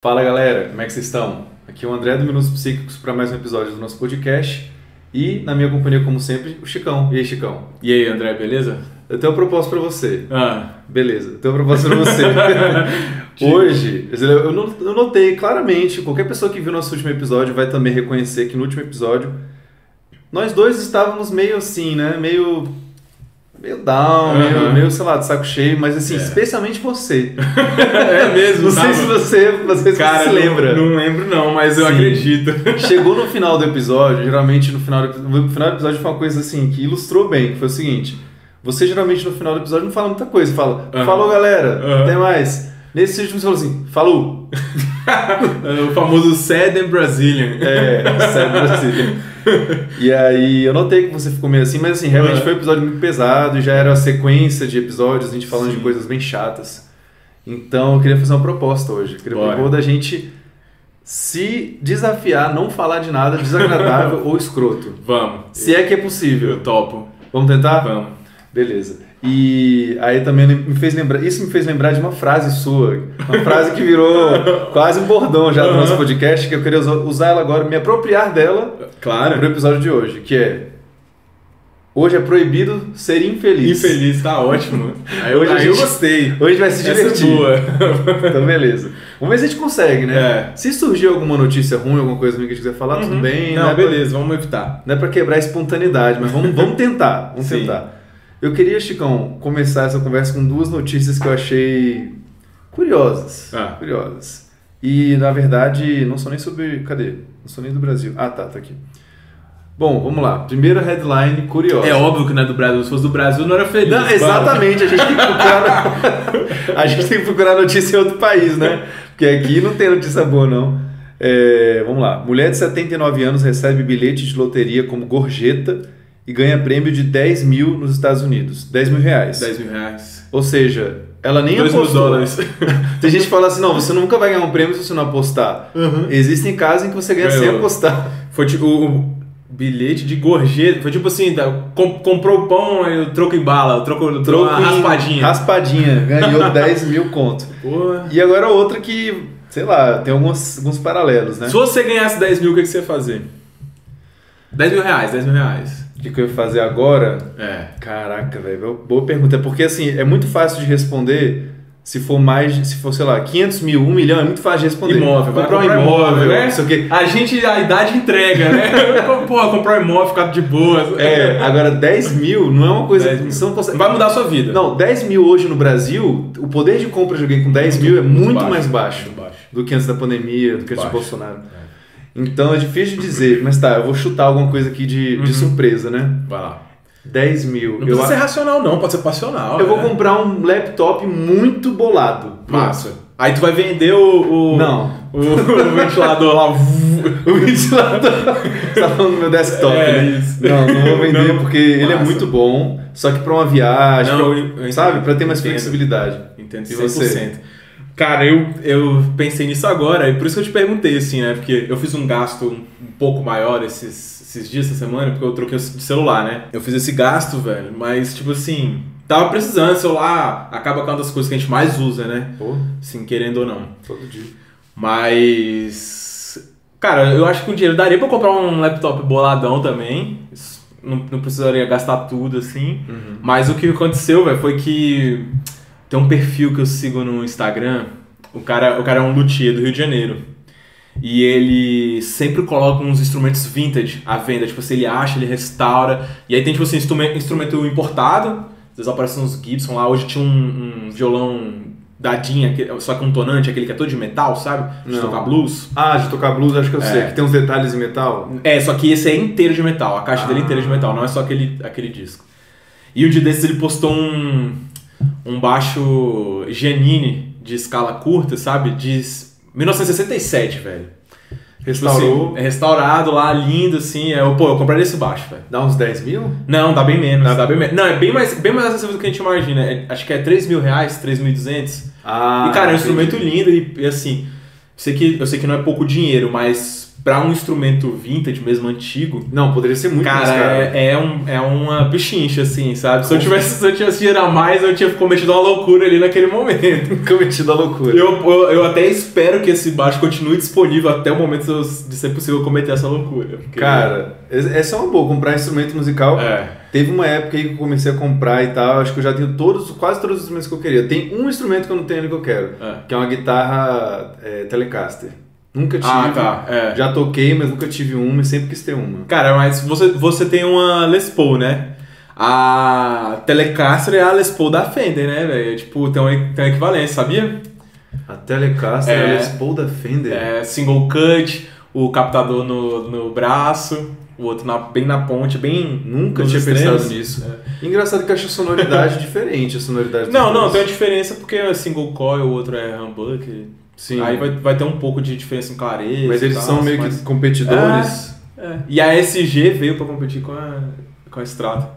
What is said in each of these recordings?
Fala galera, como é que vocês estão? Aqui é o André do Minutos Psíquicos para mais um episódio do nosso podcast e na minha companhia, como sempre, o Chicão. E aí, Chicão? E aí, André, beleza? Eu tenho uma proposta para você. Ah. Beleza, eu tenho uma proposta para você. Hoje, eu eu notei claramente, qualquer pessoa que viu nosso último episódio vai também reconhecer que no último episódio nós dois estávamos meio assim, né? Meio meio down, uhum. meio, meio, sei lá, de saco cheio, mas assim, é. especialmente você. é mesmo, Não sei se você, se Cara, você lembra. Não, não lembro não, mas eu Sim. acredito. Chegou no final do episódio, geralmente no final do, no final do episódio foi uma coisa assim, que ilustrou bem, que foi o seguinte, você geralmente no final do episódio não fala muita coisa, fala, uhum. falou galera, uhum. até mais. Nesse último você falou assim, falou. o famoso sad and Brazilian. É, sad Brazilian. e aí eu notei que você ficou meio assim, mas assim, realmente uhum. foi um episódio muito pesado e já era a sequência de episódios, a gente falando Sim. de coisas bem chatas. Então eu queria fazer uma proposta hoje. Eu queria Bora. propor da gente se desafiar, não falar de nada desagradável ou escroto. Vamos. Se é que é possível. Eu topo. Vamos tentar? Vamos. Beleza. E aí também me fez lembrar, isso me fez lembrar de uma frase sua, uma frase que virou quase um bordão já do nosso podcast, que eu queria usar ela agora, me apropriar dela claro. para o episódio de hoje, que é Hoje é proibido ser infeliz. Infeliz, tá ótimo. Aí, hoje aí gente, eu gostei. Hoje vai se divertir. Essa é boa. então, beleza. Vamos ver se a gente consegue, né? É. Se surgir alguma notícia ruim, alguma coisa que a gente quiser falar, uhum. tudo bem. Não, não é beleza, pra, vamos evitar. Não é pra quebrar a espontaneidade, mas vamos, vamos tentar. Vamos Sim. tentar. Eu queria, Chicão, começar essa conversa com duas notícias que eu achei curiosas. Ah. Curiosas. E, na verdade, não são nem sobre. Cadê? Não são nem do Brasil. Ah, tá, tá aqui. Bom, vamos lá. Primeira headline curiosa. É óbvio que não é do Brasil. Se fosse do Brasil, não era feliz. Não, exatamente. A gente, tem que procurar, a gente tem que procurar notícia em outro país, né? Porque aqui não tem notícia boa, não. É, vamos lá. Mulher de 79 anos recebe bilhete de loteria como gorjeta e ganha prêmio de 10 mil nos Estados Unidos. 10 mil reais. 10 mil reais. Ou seja, ela nem 2 apostou. mil dólares. Tem gente que fala assim, não, você nunca vai ganhar um prêmio se você não apostar. Uhum. Existem casos em que você ganha sem apostar. Foi tipo o bilhete de gorjeta. Foi tipo assim, tá, comprou pão, aí o troco em bala, o troco, troco uma raspadinha. Raspadinha, ganhou 10 mil conto. Porra. E agora outra que, sei lá, tem alguns, alguns paralelos, né? Se você ganhasse 10 mil, o que, que você ia fazer? 10 mil reais, 10 mil reais. O que, eu ia fazer agora? É. Caraca, velho. Boa pergunta. É porque, assim, é muito fácil de responder se for mais, se for, sei lá, 500 mil, 1 milhão, é muito fácil de responder. Imóvel, comprar um imóvel, imóvel né? Isso aqui. A gente, a idade entrega, né? Pô, comprar um imóvel, ficar de boa. É, agora 10 mil não é uma coisa. Você não, consegue... Vai mudar a sua vida. Não, 10 mil hoje no Brasil, o poder de compra de alguém com 10 mil é muito, muito baixo, mais baixo, muito baixo, do que antes da pandemia, do que antes de Bolsonaro. É. Então é difícil de dizer, mas tá, eu vou chutar alguma coisa aqui de, uhum. de surpresa, né? Vai lá. 10 mil. Não precisa eu, ser racional, não, pode ser passional. Eu né? vou comprar um laptop muito bolado. Massa. Aí tu vai vender o. o não. O, o ventilador lá. o ventilador. Você tá falando do meu desktop, é, né? Isso. Não, não vou vender não, porque massa. ele é muito bom. Só que pra uma viagem, não, pra, eu, eu sabe? Pra ter mais entendo. flexibilidade. Entendo 100%. E você? Cara, eu, eu pensei nisso agora, e por isso que eu te perguntei, assim, né? Porque eu fiz um gasto um pouco maior esses, esses dias, essa semana, porque eu troquei de celular, né? Eu fiz esse gasto, velho, mas, tipo assim, tava precisando, celular acaba com uma das coisas que a gente mais usa, né? Pô. Assim, querendo ou não. Todo dia. Mas. Cara, eu acho que o dinheiro daria pra comprar um laptop boladão também. Não, não precisaria gastar tudo, assim. Uhum. Mas o que aconteceu, velho, foi que tem um perfil que eu sigo no Instagram. O cara, o cara é um luthier do Rio de Janeiro. E ele sempre coloca uns instrumentos vintage à venda. Tipo assim, ele acha, ele restaura. E aí tem, tipo assim, instrumento, instrumento importado. Às vezes aparecem uns Gibson lá. Hoje tinha um, um violão dadinha, só que um tonante, aquele que é todo de metal, sabe? De Não. tocar blues. Ah, de tocar blues, acho que eu é. sei. Que tem uns detalhes em metal. É, só que esse é inteiro de metal. A caixa ah. dele é inteira de metal. Não é só aquele, aquele disco. E um dia desses ele postou um um baixo Giannini de escala curta, sabe? De 1967, velho. Restaurou. Tipo assim, é restaurado lá, lindo, assim. É, pô, eu compraria esse baixo, velho. Dá uns 10 mil? Não, dá bem menos. Dá, dá bem menos. Não, é bem mais, bem mais acessível do que a gente imagina. É, acho que é 3 mil reais, 3.200. Ah, e, cara, é um instrumento lindo e, e, assim... Sei que, eu sei que não é pouco dinheiro, mas pra um instrumento vintage, mesmo antigo, Não, poderia ser muito mais cara, caro. é, é, um, é uma pichincha, assim, sabe? Se eu tivesse, se eu tivesse dinheiro a mais, eu tinha cometido uma loucura ali naquele momento. Cometido a loucura. Eu, eu, eu até espero que esse baixo continue disponível até o momento de ser possível cometer essa loucura. porque- Cara, essa é uma boa, comprar instrumento musical. É. Teve uma época aí que eu comecei a comprar e tal, acho que eu já tenho todos, quase todos os instrumentos que eu queria. Tem um instrumento que eu não tenho ali que eu quero, É. que é uma guitarra é, Telecaster. Nunca tive. Ah, tá. É. Já toquei, mas nunca tive uma e sempre quis ter uma. Cara, mas você, você tem uma Les Paul, né? A Telecaster é a Les Paul da Fender, né, velho? Tipo, tem uma, tem uma equivalência, sabia? A Telecaster É. é. a Les Paul da Fender. É, single cut, o captador no, no braço, o outro na- bem na ponte, bem. Nunca tinha extremos. pensado nisso. Engraçado que eu acho a sonoridade diferente, a sonoridade Não, não, tem uma diferença porque é single coil, o outro é humbucker. Sim. Aí vai, vai ter um pouco de diferença em clareza. Mas eles tal, são meio mas- que competidores. É. E a SG veio pra competir com a, com a Strata.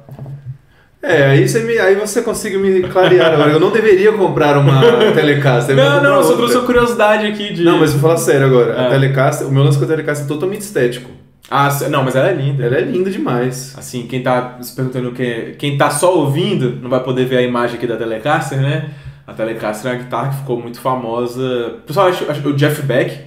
É, aí você, me, aí você consegue me clarear agora. Eu não deveria comprar uma Telecaster. Não, não, eu só trouxe a curiosidade aqui de. Não, mas vou falar sério agora. É. A Telecaster, o meu lance com a Telecaster é totalmente estético. Ah, não, mas ela é linda. Ela é linda demais. Assim, quem tá se perguntando quem, quem tá só ouvindo não vai poder ver a imagem aqui da Telecaster, né? A Telecaster é uma guitarra que ficou muito famosa. Pessoal, acho, acho o Jeff Beck,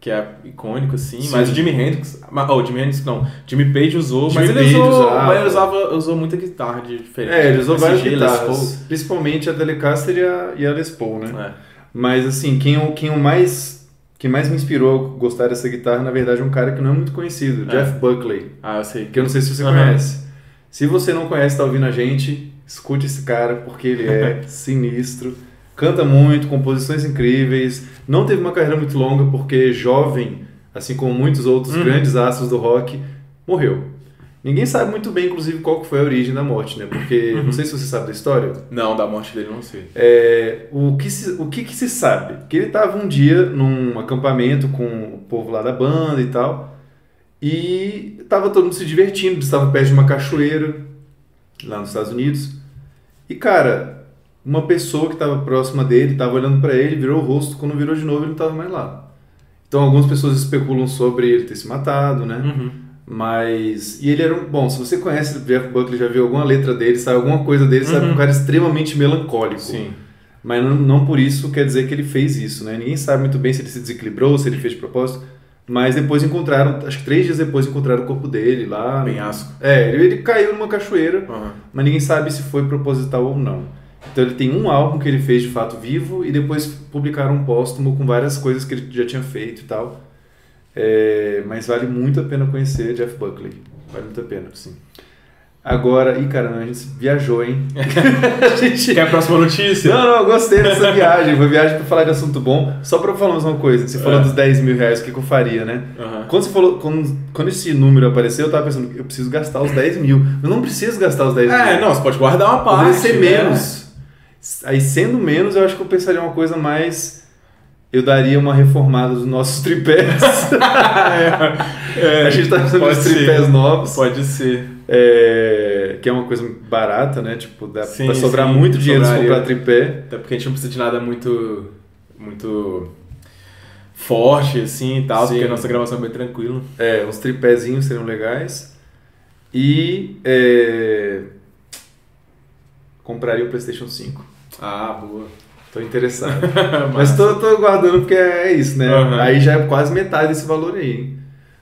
que é icônico, assim, Sim. mas o Jimi Hendrix. mas- Oh, Jimi Hendrix não. Jimmy Page usou, mas Jimmy ele Page usou. usava. Mas ele usava, usou muita guitarra de diferente. É, ele usou várias SG, Les guitarras. Principalmente a Telecaster e a, e a Les Paul, né? É. Mas assim, quem, o- quem o mais. Quem mais me inspirou a gostar dessa guitarra, na verdade, é um cara que não é muito conhecido, É. Jeff Buckley. Ah, eu sei. Que eu não sei se você Aham. conhece. Se você não conhece, tá ouvindo a gente, escute esse cara, porque ele é sinistro. Canta muito, composições incríveis. Não teve uma carreira muito longa, porque jovem, assim como muitos outros Uhum. grandes astros do rock, morreu. Ninguém sabe muito bem, inclusive, qual que foi a origem da morte, né? Porque, Uhum. não sei se você sabe da história, Não, da morte dele não sei. é, o, que se, o que, que se sabe? Que ele estava um dia num acampamento com o povo lá da banda e tal, e estava todo mundo se divertindo, eles estavam perto de uma cachoeira, lá nos Estados Unidos, e cara, uma pessoa que estava próxima dele, estava olhando para ele, virou o rosto, quando virou de novo ele não estava mais lá. Então algumas pessoas especulam sobre ele ter se matado, né? Uhum. Mas. E ele era um. Bom, se você conhece o Jeff Buckley, já viu alguma letra dele, sabe alguma coisa dele, sabe que Uhum. é um cara extremamente melancólico. Sim. Mas não, não por isso quer dizer que ele fez isso, né? Ninguém sabe muito bem se ele se desequilibrou, se ele fez de propósito. Mas depois encontraram, acho que três dias depois encontraram o corpo dele lá. Penhasco. É, ele, ele caiu numa cachoeira, Aham. mas ninguém sabe se foi proposital ou não. Então ele tem um álbum que ele fez de fato vivo e depois publicaram um póstumo com várias coisas que ele já tinha feito e tal. É, mas vale muito a pena conhecer Jeff Buckley. Vale muito a pena. Sim. Agora, ih caramba, a gente viajou, hein? a gente... Quer a próxima notícia? Não, não, eu gostei dessa viagem. Foi viagem pra falar de assunto bom. Só pra falar mais uma coisa. Você falou É. dos 10 mil reais, o que, que eu faria, né? Aham. Quando você falou, quando, quando esse número apareceu, eu tava pensando, eu preciso gastar os 10 mil. Eu não preciso gastar os 10 mil. É, não, você pode guardar uma parte. Poderia ser né? menos. Aí sendo menos, eu acho que eu pensaria uma coisa mais. Eu daria uma reformada dos nossos tripés. É, a gente tá fazendo pode os ser. tripés novos. Pode ser. É, que é uma coisa barata, né? Tipo, dá Sim, pra sobrar sim, muito dinheiro se comprar tripé. Até porque a gente não precisa de nada muito. muito. forte, assim e tal, Sim. porque a nossa gravação é bem tranquila. É, uns tripézinhos seriam legais. E. é, compraria o PlayStation 5. Ah, boa. Tô interessado. Mas tô, tô guardando porque é isso, né? Aham. Aí já é quase metade desse valor aí. hein?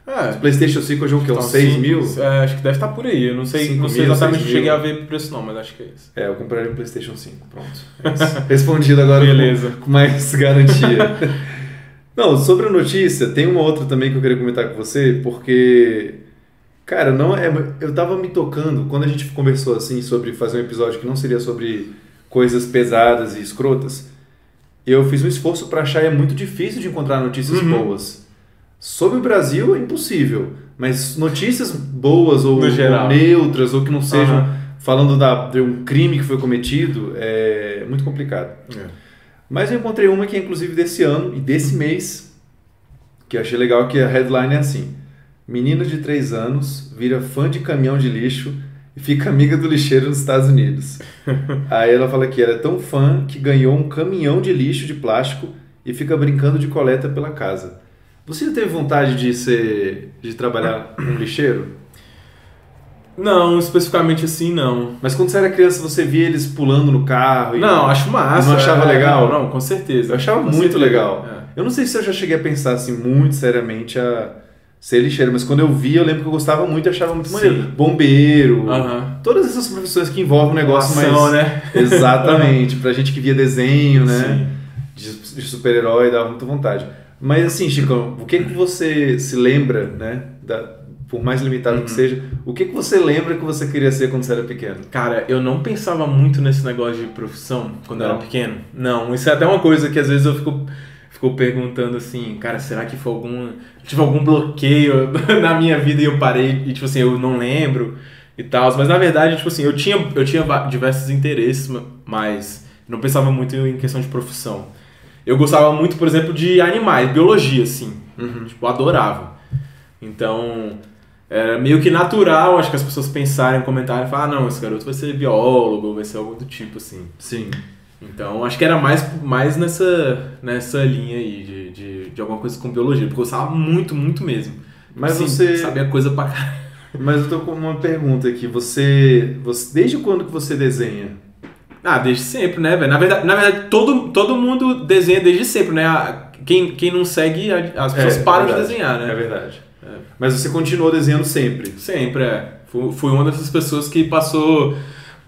É. O PlayStation 5 hoje é o quê? Uns Então, 6 sim, mil? É, acho que deve estar por aí. Eu não sei, não sei mil, exatamente, seis cheguei a ver o preço não, mas acho que é isso. É, eu compraria um PlayStation 5. Pronto. É. Respondido agora com- Beleza. Com, mais garantia. não, sobre a notícia, tem uma outra também que eu queria comentar com você, porque. Cara, não é. Eu tava me tocando, quando a gente conversou assim sobre fazer um episódio que não seria sobre coisas pesadas e escrotas, eu fiz um esforço para achar e é muito difícil de encontrar notícias Uhum. boas. Sobre o Brasil é impossível, mas notícias boas ou, ou neutras ou que não sejam Aham. falando da, de um crime que foi cometido é muito complicado. É. Mas eu encontrei uma que é inclusive desse ano e desse mês, que eu achei legal, que a headline é assim. Menina de 3 anos vira fã de caminhão de lixo e fica amiga do lixeiro nos Estados Unidos. Aí ela fala que ela é tão fã que ganhou um caminhão de lixo de plástico e fica brincando de coleta pela casa. Você já teve vontade de ser. de trabalhar como lixeiro? Não, especificamente assim, não. Mas quando você era criança, você via eles pulando no carro? E... Não, acho massa. Não achava é, legal? Não, não, com certeza. Eu achava com muito certeza. legal. É. Eu não sei se eu já cheguei a pensar assim muito seriamente a ser lixeiro, mas quando eu vi, eu lembro que eu gostava muito e achava muito Sim. maneiro. Bombeiro, Aham. todas essas profissões que envolvem um negócio Ação, mais. né? Exatamente, pra gente que via desenho, né? Sim. De, de super-herói, dava muita vontade. Mas assim, Chicão, o que que você se lembra, né? Da, por mais limitado Uhum. que seja, o que que você lembra que você queria ser quando você era pequeno? Cara, eu não pensava muito nesse negócio de profissão quando eu Não. era pequeno. Não, isso é até uma coisa que às vezes eu fico, fico perguntando assim, cara, será que foi algum. Tive algum bloqueio na minha vida e eu parei e, tipo assim, eu não lembro e tal. Mas na verdade, tipo assim, eu tinha, eu tinha diversos interesses, ma- mas não pensava muito em questão de profissão. Eu gostava muito, por exemplo, de animais, biologia, assim. Tipo, eu adorava. Então, era meio que natural, acho que as pessoas pensarem, comentarem, falar, ah, não, esse garoto vai ser biólogo, vai ser algo do tipo, assim. Sim. Então, acho que era mais, mais nessa, nessa linha aí, de, de, de alguma coisa com biologia, porque eu gostava muito, muito mesmo. Mas Assim, você- Sabia coisa pra caralho. Mas eu tô com uma pergunta aqui. Você, você. Desde quando que você desenha? Ah, desde sempre, né, velho? Na verdade, na verdade todo, todo mundo desenha desde sempre, né? A- Quem, quem não segue, as pessoas É, param verdade. de desenhar, né? É verdade. Mas você continuou desenhando sempre. Sempre, é. Fui, fui uma dessas pessoas que passou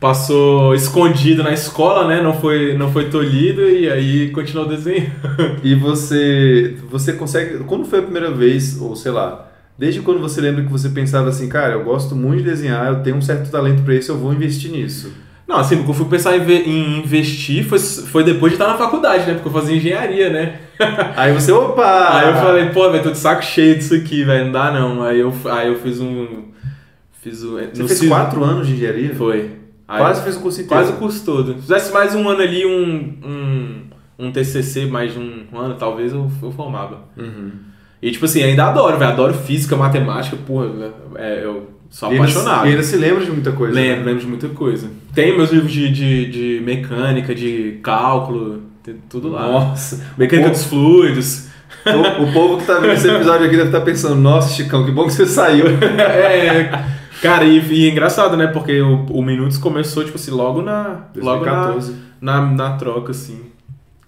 passou escondido na escola, né? Não foi, não foi tolhido e aí continuou desenhando. E você. Você consegue. Quando foi a primeira vez, ou sei lá, desde quando você lembra que você pensava assim, cara, eu gosto muito de desenhar, eu tenho um certo talento pra isso, eu vou investir nisso. Não, assim, porque eu fui pensar em, em investir foi, foi depois de estar na faculdade, né? Porque eu fazia engenharia, né? Aí você, opa! Aí eu falei, pô, velho, tô de saco cheio disso aqui, velho, não dá não. Aí eu, aí eu fiz um. Fiz um. Você fez Cis- quatro anos de engenharia? Foi. Aí- Quase fez o curso inteiro. Quase o curso todo. Se fizesse mais um ano ali, um, um, um TCC, mais de um ano, talvez eu, eu formava. Uhum. E, tipo assim, ainda adoro, velho. Adoro física, matemática, porra, é, eu sou E ainda- apaixonado. E ainda se lembra de muita coisa. Lembro, né? lembro de muita coisa. Tem meus livros de, de, de mecânica, de cálculo, tem tudo lá. Nossa. Mecânica o, dos fluidos. o, o povo que tá vendo esse episódio aqui deve estar pensando, nossa, Chicão, que bom que você saiu. é, cara, e, e é engraçado, né? Porque o, o Minutos começou, tipo assim, logo na. Logo na, 2014. na, na troca, assim.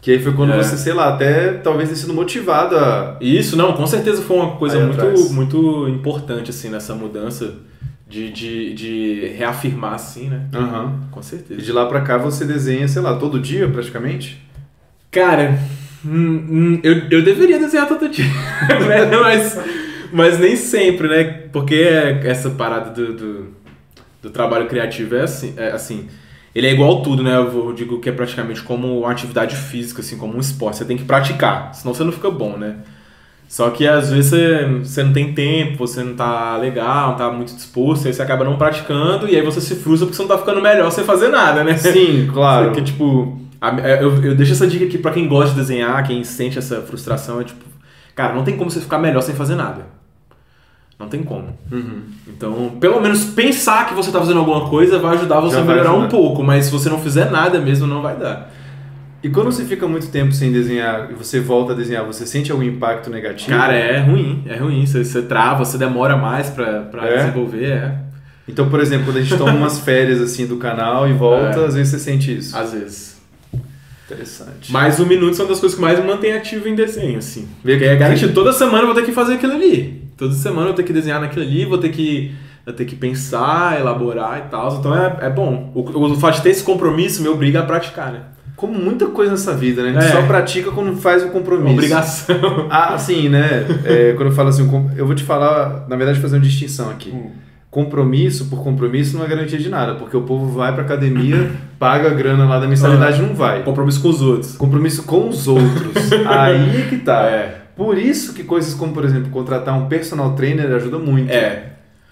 Que aí foi quando É. você, sei lá, até talvez tenha sido motivado a. Isso, não, com certeza foi uma coisa Aí muito, atrás. muito importante, assim, nessa mudança de, de, de reafirmar, assim, né? Aham. Com E certeza. de lá pra cá você desenha, sei lá, todo dia praticamente? Cara, hum, hum, eu, eu deveria desenhar todo dia, né? mas, mas nem sempre, né? Porque essa parada do, do, do trabalho criativo é assim, é assim, ele é igual tudo, né? Eu digo que é praticamente como uma atividade física, assim, como um esporte. Você tem que praticar, senão você não fica bom, né? Só que às vezes você, você não tem tempo, você não tá legal, não tá muito disposto, aí você acaba não praticando e aí você se frustra porque você não tá ficando melhor sem fazer nada, né? Sim, claro. Porque, tipo, a- eu, eu deixo essa dica aqui pra quem gosta de desenhar, quem sente essa frustração, é tipo, cara, não tem como você ficar melhor sem fazer nada. Não tem como. Uhum. Então, pelo menos pensar que você tá fazendo alguma coisa vai ajudar você Já a melhorar um pouco, mas se você não fizer nada mesmo, não vai dar. E quando você fica muito tempo sem desenhar e você volta a desenhar, você sente algum impacto negativo? Cara, é ruim, é ruim. Você, você trava, você demora mais pra, pra É? desenvolver, é. Então, por exemplo, quando a gente toma umas férias assim do canal e volta, É. às vezes você sente isso. Às vezes. Interessante. Mas o Minutos é uma das coisas que mais me mantém ativo em desenho, assim. Porque que- é garantido, toda semana eu vou ter que fazer aquilo ali. Toda semana eu vou ter que desenhar naquilo ali, vou ter que, vou ter que pensar, elaborar e tal. Então é, é bom. O, o fato de ter esse compromisso me obriga a praticar, né? Como muita coisa nessa vida, né? A gente É. só pratica quando faz o compromisso. Obrigação. Ah, sim, né? É, quando eu falo assim, eu vou te falar, na verdade, fazer uma distinção aqui. Hum. Compromisso por compromisso não é garantia de nada, porque o povo vai pra academia, paga a grana lá da mensalidade e não vai. Compromisso com os outros. Compromisso com os outros. Aí é que tá. É. Por isso que coisas como, por exemplo, contratar um personal trainer ajuda muito. É.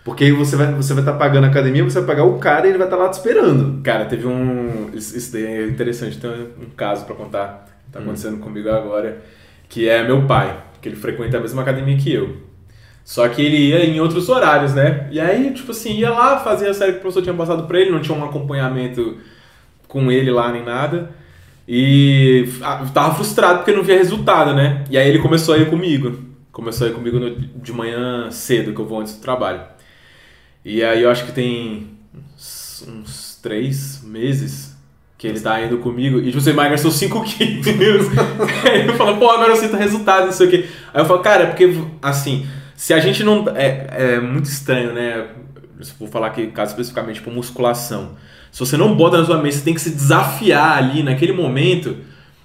Porque aí você vai você vai estar pagando a academia, você vai pagar o cara e ele vai estar lá te esperando. Cara, teve um. Isso daí é interessante, tem um caso pra contar. que Tá acontecendo comigo agora. Que é meu pai, que ele frequenta a mesma academia que eu. Só que ele ia em outros horários, né? E aí, tipo assim, ia lá, fazia a série que o professor tinha passado pra ele, não tinha um acompanhamento com ele lá nem nada. E tava frustrado porque não via resultado, né? E aí ele começou a ir comigo. começou a ir comigo de manhã cedo, que eu vou antes do trabalho. E aí eu acho que tem uns, uns três meses que ele tá indo comigo e você emagreceu 5 quilos. aí eu falo, pô, agora eu sinto resultado, não sei o quê. Aí eu falo, cara, é porque, assim, se a gente não. É, é muito estranho, né? Vou falar aqui, caso especificamente, por musculação. Se você não bota na sua mente, você tem que se desafiar ali naquele momento.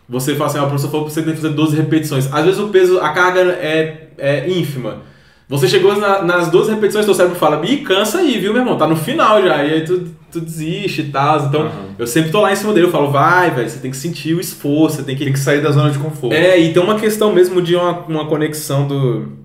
Você fala assim, ah, o professor falou que você tem que fazer 12 repetições. Às vezes o peso, a carga é, é ínfima. Você chegou na, nas 12 repetições, seu cérebro fala, e cansa aí, viu, meu irmão? Tá no final já. E aí tu, tu desiste e tal. Então, uhum. eu sempre tô lá em cima dele, eu falo, vai, velho, você tem que sentir o esforço, você tem que. Tem que sair da zona de conforto. É, e tem uma questão mesmo de uma, uma conexão do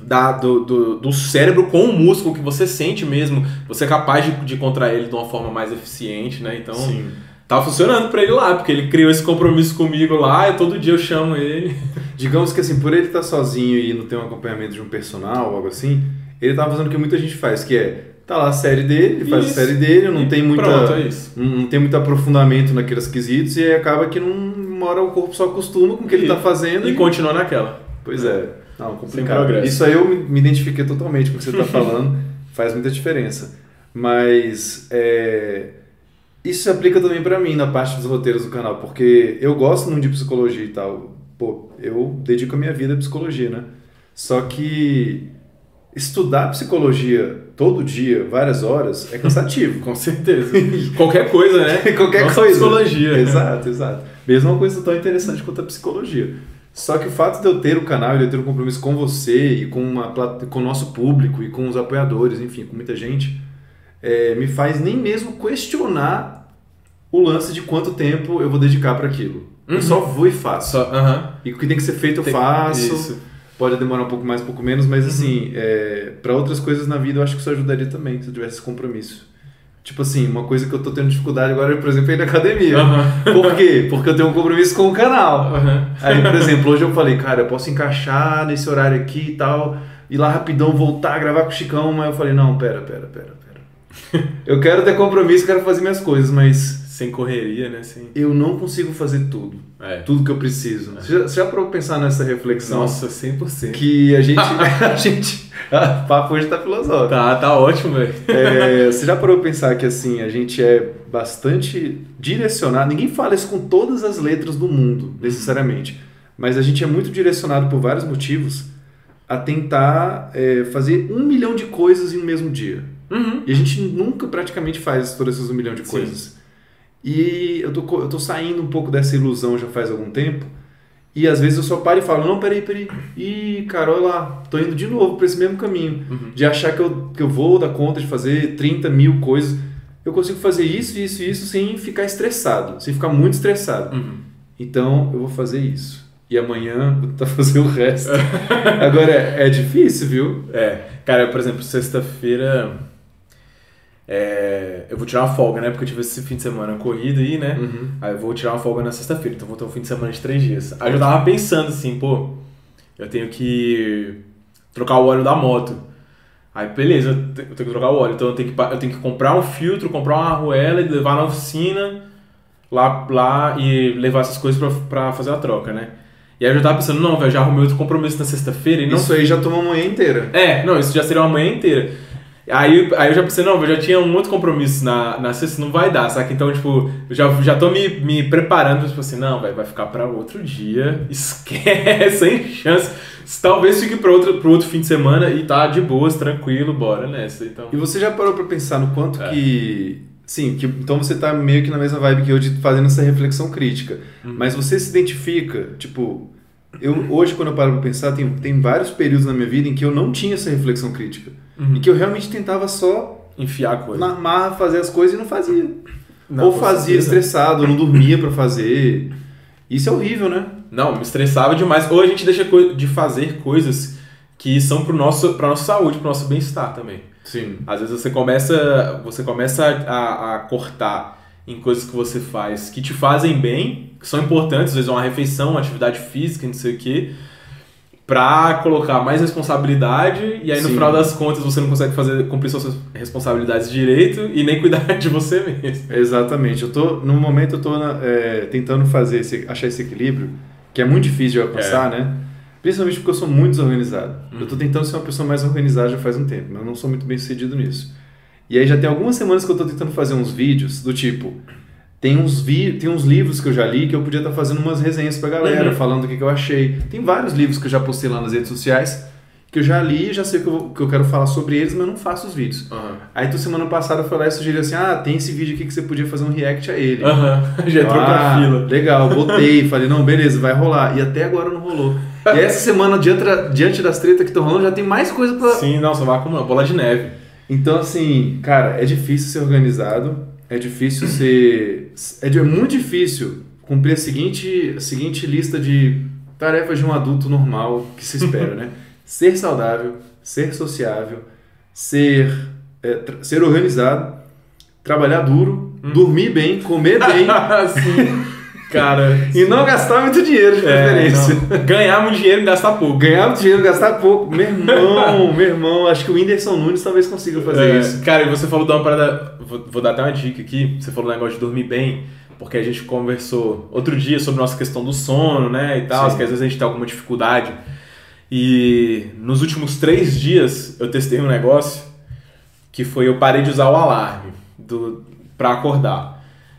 da, do, do, do, cérebro com o músculo que você sente mesmo, você é capaz de, de contrair ele de uma forma mais eficiente, né? Então, Sim. Tá funcionando para ele lá, porque ele criou esse compromisso comigo lá, e todo dia eu chamo ele. Digamos que assim, por ele estar tá sozinho e não ter um acompanhamento de um personal ou algo assim, ele tá fazendo o que muita gente faz, que é tá lá a série dele, ele faz a série dele, não e tem muita pronto, é não tem muito aprofundamento naqueles quesitos e aí acaba que não mora o corpo só acostuma com o que e, ele tá fazendo e, e continua naquela. Pois é. Não, complicado. Isso aí eu me identifiquei totalmente com o que você está falando, faz muita diferença. Mas é, isso se aplica também para mim na parte dos roteiros do canal, porque eu gosto muito de psicologia e tal. Pô, eu dedico a minha vida à psicologia, né? Só que estudar psicologia todo dia, várias horas, é cansativo. Com certeza. Qualquer coisa, né? Qualquer Nossa coisa. psicologia. Exato, exato. Mesmo uma coisa tão interessante quanto a psicologia. Só que o fato de eu ter o canal e de eu ter um compromisso com você e com, uma, com o nosso público e com os apoiadores, enfim, com muita gente, é, me faz nem mesmo questionar o lance de quanto tempo eu vou dedicar para aquilo. Uhum. Eu só vou e faço. Só, uhum. E o que tem que ser feito eu tem, faço. Isso. Pode demorar um pouco mais, um pouco menos, mas assim, uhum. é, para outras coisas na vida eu acho que isso ajudaria também, se eu tivesse esse compromisso. Tipo assim, uma coisa que eu tô tendo dificuldade agora, por exemplo, é ir na academia. Uhum. Por quê? Porque eu tenho um compromisso com o canal. Uhum. Aí, por exemplo, hoje eu falei, cara, eu posso encaixar nesse horário aqui e tal, ir lá rapidão, voltar, gravar com o Chicão, mas eu falei, não, pera, pera, pera, pera. Eu quero ter compromisso, quero fazer minhas coisas, mas sem correria, né? Sem... Eu não consigo fazer tudo. É. Tudo que eu preciso. É. Você, já, você já parou pensar nessa reflexão? Nossa, 100%. Que a gente. a gente. O papo hoje tá filosófico. Tá, tá ótimo, velho. É, você já parou pensar que assim, a gente é bastante direcionado. Ninguém fala isso com todas as letras do mundo, necessariamente. Mas a gente é muito direcionado por vários motivos a tentar é, fazer um milhão de coisas em um mesmo dia. Uhum. E a gente nunca praticamente faz todas essas um milhão de coisas. Sim. E eu tô, eu tô saindo um pouco dessa ilusão já faz algum tempo. E às vezes eu só paro e falo, não, peraí, peraí. Ih, cara, olha lá, tô indo de novo para esse mesmo caminho. Uhum. De achar que eu, que eu vou dar conta de fazer 30 mil coisas. Eu consigo fazer isso, isso, isso sem ficar estressado, sem ficar muito estressado. Uhum. Então eu vou fazer isso. E amanhã vou tentar fazer o resto. Agora é, é difícil, viu? É. Cara, por exemplo, sexta-feira é, eu vou tirar uma folga, né? Porque eu tive esse fim de semana corrido aí, né? Uhum. Aí eu vou tirar uma folga na sexta-feira, então vou ter um fim de semana de três dias. Aí eu tava pensando assim, pô, eu tenho que trocar o óleo da moto. Aí, beleza, eu tenho que trocar o óleo, então eu tenho que, eu tenho que comprar um filtro, comprar uma arruela e levar na oficina lá, lá e levar essas coisas pra, pra fazer a troca, né? E aí eu já tava pensando, não, velho, já arrumei outro compromisso na sexta-feira e não. Isso aí já tomou uma manhã inteira. É, não, isso já seria uma manhã inteira. Aí, aí eu já pensei, não, eu já tinha um outro compromisso na, na sexta, não vai dar, saca? Então, tipo, eu já, já tô me, me preparando, tipo assim, não, vai, vai ficar pra outro dia, esquece, sem chance. Talvez fique pro outro, pro outro fim de semana e tá de boas, tranquilo, bora nessa. Então. E você já parou pra pensar no quanto é. que. Sim, que, então você tá meio que na mesma vibe que eu de fazendo essa reflexão crítica. Uhum. Mas você se identifica, tipo, eu hoje quando eu paro pra pensar, tem, tem vários períodos na minha vida em que eu não tinha essa reflexão crítica. Uhum. E que eu realmente tentava só enfiar a coisa. Na marra fazer as coisas e não fazia. Não, ou fazia certeza. estressado, ou não dormia para fazer. Isso é horrível, né? Não, me estressava demais. Ou a gente deixa de fazer coisas que são pro nosso, pra nossa saúde, pro nosso bem-estar também. Sim. Às vezes você começa, você começa a, a cortar em coisas que você faz que te fazem bem, que são importantes, às vezes uma refeição, uma atividade física, não sei o quê para colocar mais responsabilidade e aí no Sim. final das contas você não consegue fazer cumprir suas responsabilidades direito e nem cuidar de você mesmo. Eu tô no momento eu tô é, tentando fazer esse, achar esse equilíbrio que é muito difícil de alcançar, é. né? Principalmente porque eu sou muito desorganizado. Uhum. Eu tô tentando ser uma pessoa mais organizada já faz um tempo, mas eu não sou muito bem sucedido nisso. E aí já tem algumas semanas que eu tô tentando fazer uns vídeos do tipo. Tem uns, vi tem uns livros que eu já li que eu podia estar tá fazendo umas resenhas pra galera, uhum. falando o que, que eu achei. Tem vários livros que eu já postei lá nas redes sociais que eu já li, já sei que eu, que eu quero falar sobre eles, mas não faço os vídeos. Uhum. Aí tu semana passada foi lá e sugeriu assim, ah, tem esse vídeo aqui que você podia fazer um react a ele. Uhum. já entrou ah, pra fila. Legal, botei, falei, não, beleza, vai rolar. E até agora não rolou. E essa semana, diante, diante das tretas que estão rolando, já tem mais coisa pra... Sim, nossa, vai uma bola de neve. Então, assim, cara, é difícil ser organizado, é difícil ser... É, é muito difícil cumprir a seguinte, a seguinte lista de tarefas de um adulto normal que se espera, né? ser saudável, ser sociável, ser, é, ser organizado, trabalhar duro, hum. dormir bem, comer bem. Cara. e não gastar muito dinheiro de é, preferência. É, Ganhar muito dinheiro e gastar pouco. Ganhar muito dinheiro e gastar pouco. Meu irmão, meu irmão, acho que o Whindersson Nunes talvez consiga fazer é, isso. Cara, e você falou de uma parada. Vou, vou dar até uma dica aqui. Você falou do negócio de dormir bem porque a gente conversou outro dia sobre nossa questão do sono, né, e tal, Sim. que às vezes a gente tem alguma dificuldade e nos últimos três dias eu testei um negócio que foi eu parei de usar o alarme do para acordar.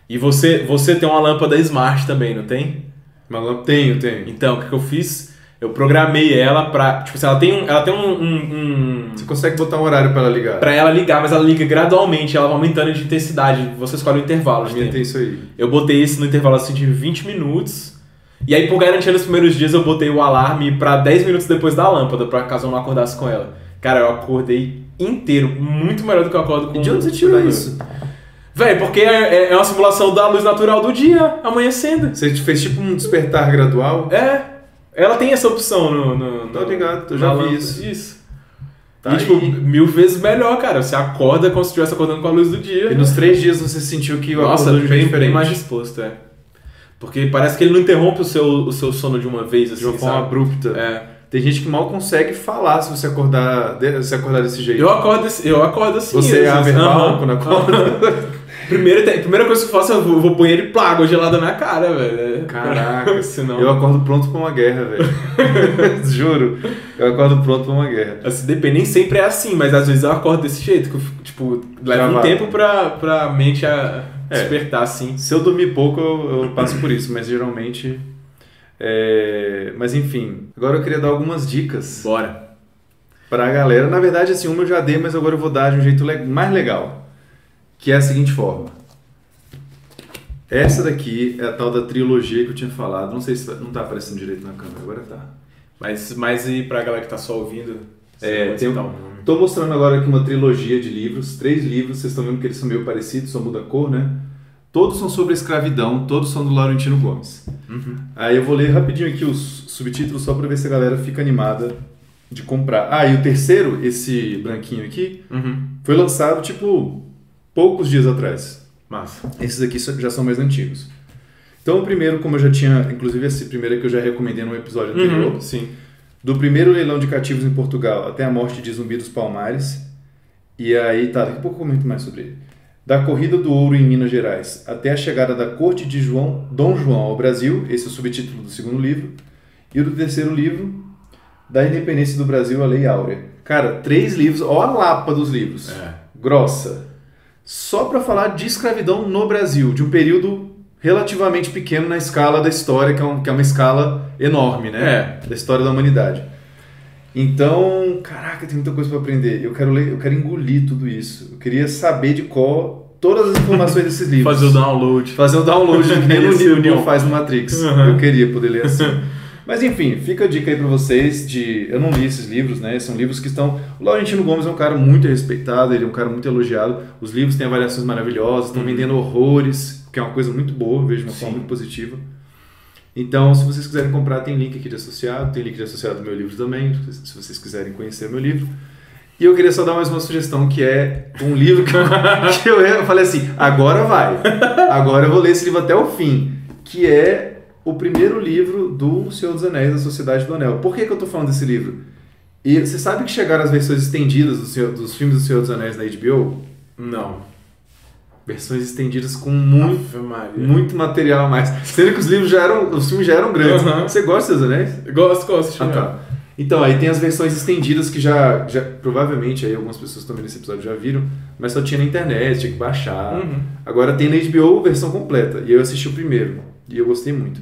E você você tem uma lâmpada smart também, não tem? Uma lâmpada tenho, tenho. Então o que, que eu fiz? Eu programei ela pra. Tipo assim, ela tem um. Ela tem um, um, um... Você consegue botar um horário para ela ligar? Pra ela ligar, mas ela liga gradualmente, ela vai aumentando de intensidade. Você escolhe o intervalo. De tempo. isso aí. Eu botei isso no intervalo assim de 20 minutos. E aí, por garantia, nos primeiros dias eu botei o alarme pra 10 minutos depois da lâmpada, pra caso eu não acordasse com ela. Cara, eu acordei inteiro, muito melhor do que eu acordo com E de onde você tirou isso? Véi, porque é, é, é, uma simulação da luz natural do dia, amanhecendo. Você fez tipo um despertar gradual? É. Ela tem essa opção no. no, no Tô ligado, eu já vi isso. Isso. Tá e, tipo, mil vezes melhor, cara. Você acorda como se estivesse acordando com a luz do dia. E nos três dias você sentiu que o Nossa, bem, bem mais disposto, é. Porque parece que ele não interrompe o seu, o seu sono de uma vez, assim, De uma forma sabe? abrupta. É. Tem gente que mal consegue falar se você acordar, se acordar desse jeito. Eu acordo, eu acordo assim. Você é averbal quando acorda? Primeira, primeira coisa que eu faço é eu vou, vou pôr ele pra água gelada na cara, velho. Caraca, senão... eu acordo pronto pra uma guerra, velho. Juro. Eu acordo pronto pra uma guerra. Assim, depende, nem sempre é assim, mas às vezes eu acordo desse jeito, que eu, tipo, leva um tempo pra, pra mente a é, despertar, assim. Se eu dormir pouco, eu, eu passo por isso, mas geralmente. É... Mas enfim, agora eu queria dar algumas dicas. Bora. Pra galera. Na verdade, assim, uma eu já dei, mas agora eu vou dar de um jeito le... mais legal. Que é a seguinte forma. Essa daqui é a tal da trilogia que eu tinha falado. Não sei se não tá aparecendo direito na câmera, agora tá. Mas, mas e pra galera que tá só ouvindo? É, tem um, Tô mostrando agora aqui uma trilogia de livros, três livros, vocês estão vendo que eles são meio parecidos, só muda a cor, né? Todos são sobre a escravidão, todos são do Laurentino Gomes. Uhum. Aí eu vou ler rapidinho aqui os subtítulos só para ver se a galera fica animada de comprar. Ah, e o terceiro, esse branquinho aqui, uhum. foi lançado tipo poucos dias atrás. Massa. Esses aqui já são mais antigos. Então o primeiro, como eu já tinha, inclusive esse primeiro é que eu já recomendei no episódio uhum. anterior. Uhum, sim do primeiro leilão de cativos em Portugal até a morte de Zumbi dos Palmares. E aí, tá, daqui a pouco eu comento mais sobre ele. Da corrida do ouro em Minas Gerais até a chegada da corte de João, Dom João ao Brasil, esse é o subtítulo do segundo livro. E o do terceiro livro, da independência do Brasil, a Lei Áurea. Cara, três livros, ó a lapa dos livros. É. Grossa. Só para falar de escravidão no Brasil, de um período relativamente pequeno na escala da história, que é, um, que é uma escala enorme, né? É. Da história da humanidade. Então, caraca, tem muita coisa para aprender. Eu quero ler, eu quero engolir tudo isso. Eu queria saber de qual todas as informações desses livros. Fazer o download. Fazer o download, que nem o Neo faz no Matrix. Uhum. Eu queria poder ler assim. Mas enfim, fica a dica aí para vocês de. Eu não li esses livros, né? São livros que estão. O Laurentino Gomes é um cara muito respeitado, ele é um cara muito elogiado. Os livros têm avaliações maravilhosas, estão uhum. vendendo horrores que é uma coisa muito boa, vejo de uma Sim. forma muito positiva. Então, se vocês quiserem comprar, tem link aqui de associado, tem link de associado do meu livro também, se vocês quiserem conhecer meu livro. E eu queria só dar mais uma sugestão, que é um livro que eu, que eu falei assim, agora vai, agora eu vou ler esse livro até o fim, que é o primeiro livro do Senhor dos Anéis, da Sociedade do Anel. Por que, que eu estou falando desse livro? E você sabe que chegaram as versões estendidas do Senhor, dos filmes do Senhor dos Anéis na HBO? Não. versões estendidas com muito, muito material a mais. Sendo que os livros já eram, os filmes já eram grandes. Aham. Você gosta dos Anéis? Gosto, gosto. Ah, tá. Então, aí tem as versões estendidas que já, já provavelmente aí algumas pessoas também nesse episódio já viram, mas só tinha na internet, tinha que baixar. Uhum. Agora tem na HBO versão completa, e eu assisti o primeiro, e eu gostei muito.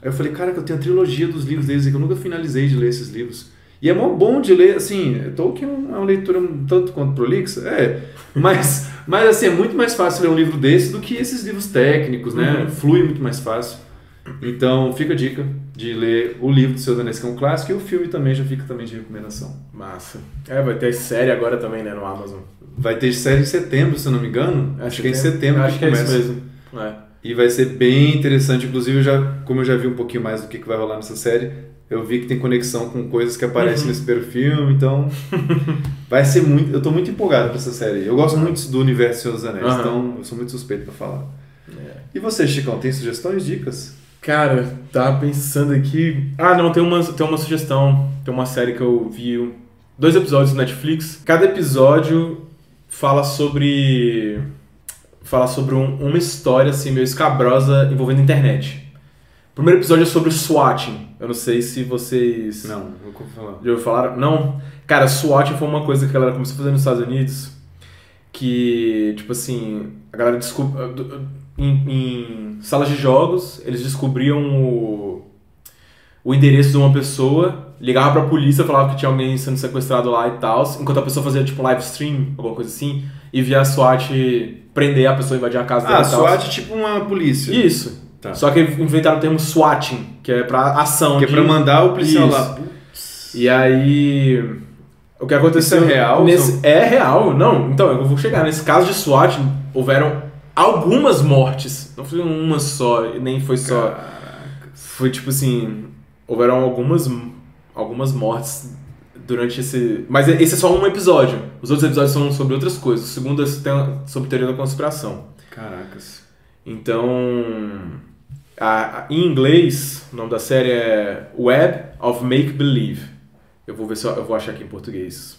Aí eu falei, cara, que eu tenho a trilogia dos livros deles, e que eu nunca finalizei de ler esses livros. E é mó bom de ler, assim, Tolkien é uma leitura um tanto quanto prolixa, é, mas, mas assim, é muito mais fácil ler um livro desse do que esses livros técnicos, né? Uhum. Flui muito mais fácil. Então, fica a dica de ler o livro do Senhor dos Anéis, que é um clássico, e o filme também já fica também de recomendação. Massa. É, vai ter série agora também, né, no Amazon. Vai ter série em setembro, se eu não me engano. Acho que é em setembro Acho que que é isso começa. mesmo. É. E vai ser bem interessante. Inclusive, eu já, como eu já vi um pouquinho mais do que, que vai rolar nessa série, eu vi que tem conexão com coisas que aparecem Uhum. nesse filme, então vai ser muito. Eu tô muito empolgado pra essa série. Eu gosto muito do universo Senhor dos Anéis, Aham. então eu sou muito suspeito pra falar. É. E você, Chicão, tem sugestões, dicas? Cara, tava pensando aqui. Ah, não, tem uma, tem uma sugestão. Tem uma série que eu vi. Dois episódios no Netflix. Cada episódio fala sobre. Fala sobre um- uma história assim, meio escabrosa envolvendo a internet. O primeiro episódio é sobre o swatting. Eu não sei se vocês. Não, vou falar. Já ouviu falar? Não. Cara, SWAT foi uma coisa que a galera começou a fazer nos Estados Unidos que, tipo assim, a galera descobriu. Em, em salas de jogos, eles descobriam o, o endereço de uma pessoa, ligavam pra polícia, falavam que tinha alguém sendo sequestrado lá e tal, enquanto a pessoa fazia, tipo, live stream, alguma coisa assim, e via a SWAT prender a pessoa, invadir a casa dela Ah, e tal. SWAT é tipo uma polícia. Isso. Tá. Só que inventaram o termo SWATing, que é pra ação. Que é de- pra mandar o policial Isso. lá. E aí. O que aconteceu. Isso é real? Nesse, É real. Não, então, eu vou chegar. Nesse caso de SWAT, houveram algumas mortes. Não foi uma só, nem foi só. Caraca. Foi tipo assim. Houveram algumas, algumas mortes durante esse. Mas esse é só um episódio. Os outros episódios são sobre outras coisas. O segundo é sobre teoria da conspiração. Caracas. Então, a- a- em inglês, o nome da série é Web of Make Believe. Eu vou ver se eu, eu vou achar aqui em português.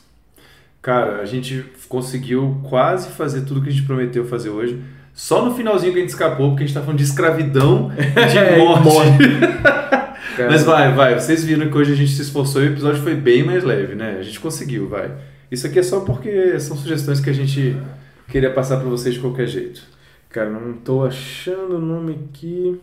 Cara, a gente conseguiu quase fazer tudo que a gente prometeu fazer hoje. Só no finalzinho que a gente escapou, porque a gente tá falando de escravidão de É, morte. Cara, Mas vai, vai. Vocês viram que hoje a gente se esforçou e o episódio foi bem mais leve, né? A gente conseguiu, vai. Isso aqui é só porque são sugestões que a gente queria passar pra vocês de qualquer jeito. Cara, não tô achando o nome aqui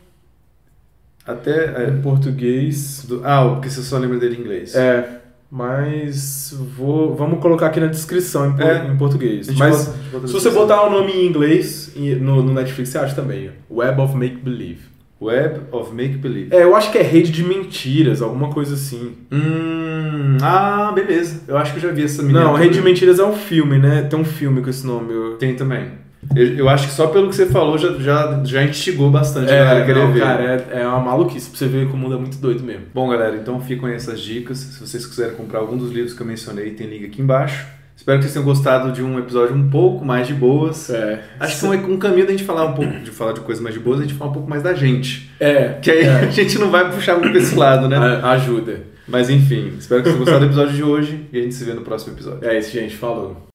Até. é, em português. do- ah, porque você só lembra dele em inglês. É, mas vou, vamos colocar aqui na descrição em, por- É. em português. Mas bota- bota se você botar o nome em inglês no, no Netflix, você acha também. Web of Make Believe. Web of Make Believe. É, eu acho que é rede de mentiras, alguma coisa assim. Hum. Ah, beleza. Eu acho que eu já vi essa menina. Não, Rede de Mentiras é um filme, né? Tem um filme com esse nome. Eu... Tem também. Eu, eu acho que só pelo que você falou já, já, já instigou bastante a galera a É, querer não, ver. cara, é, é uma maluquice pra você ver que o mundo é muito doido mesmo. Bom, galera, então ficam aí essas dicas. Se vocês quiserem comprar algum dos livros que eu mencionei, tem link aqui embaixo. Espero que vocês tenham gostado de um episódio um pouco mais de boas. É. Acho que um, um caminho da gente falar um pouco, de falar de coisas mais de boas, a gente falar um pouco mais da gente. É, Que aí é. a gente não vai puxar muito pra esse lado, né? A- ajuda. Mas enfim, espero que vocês tenham gostado do episódio de hoje e a gente se vê no próximo episódio. É isso, gente. Falou.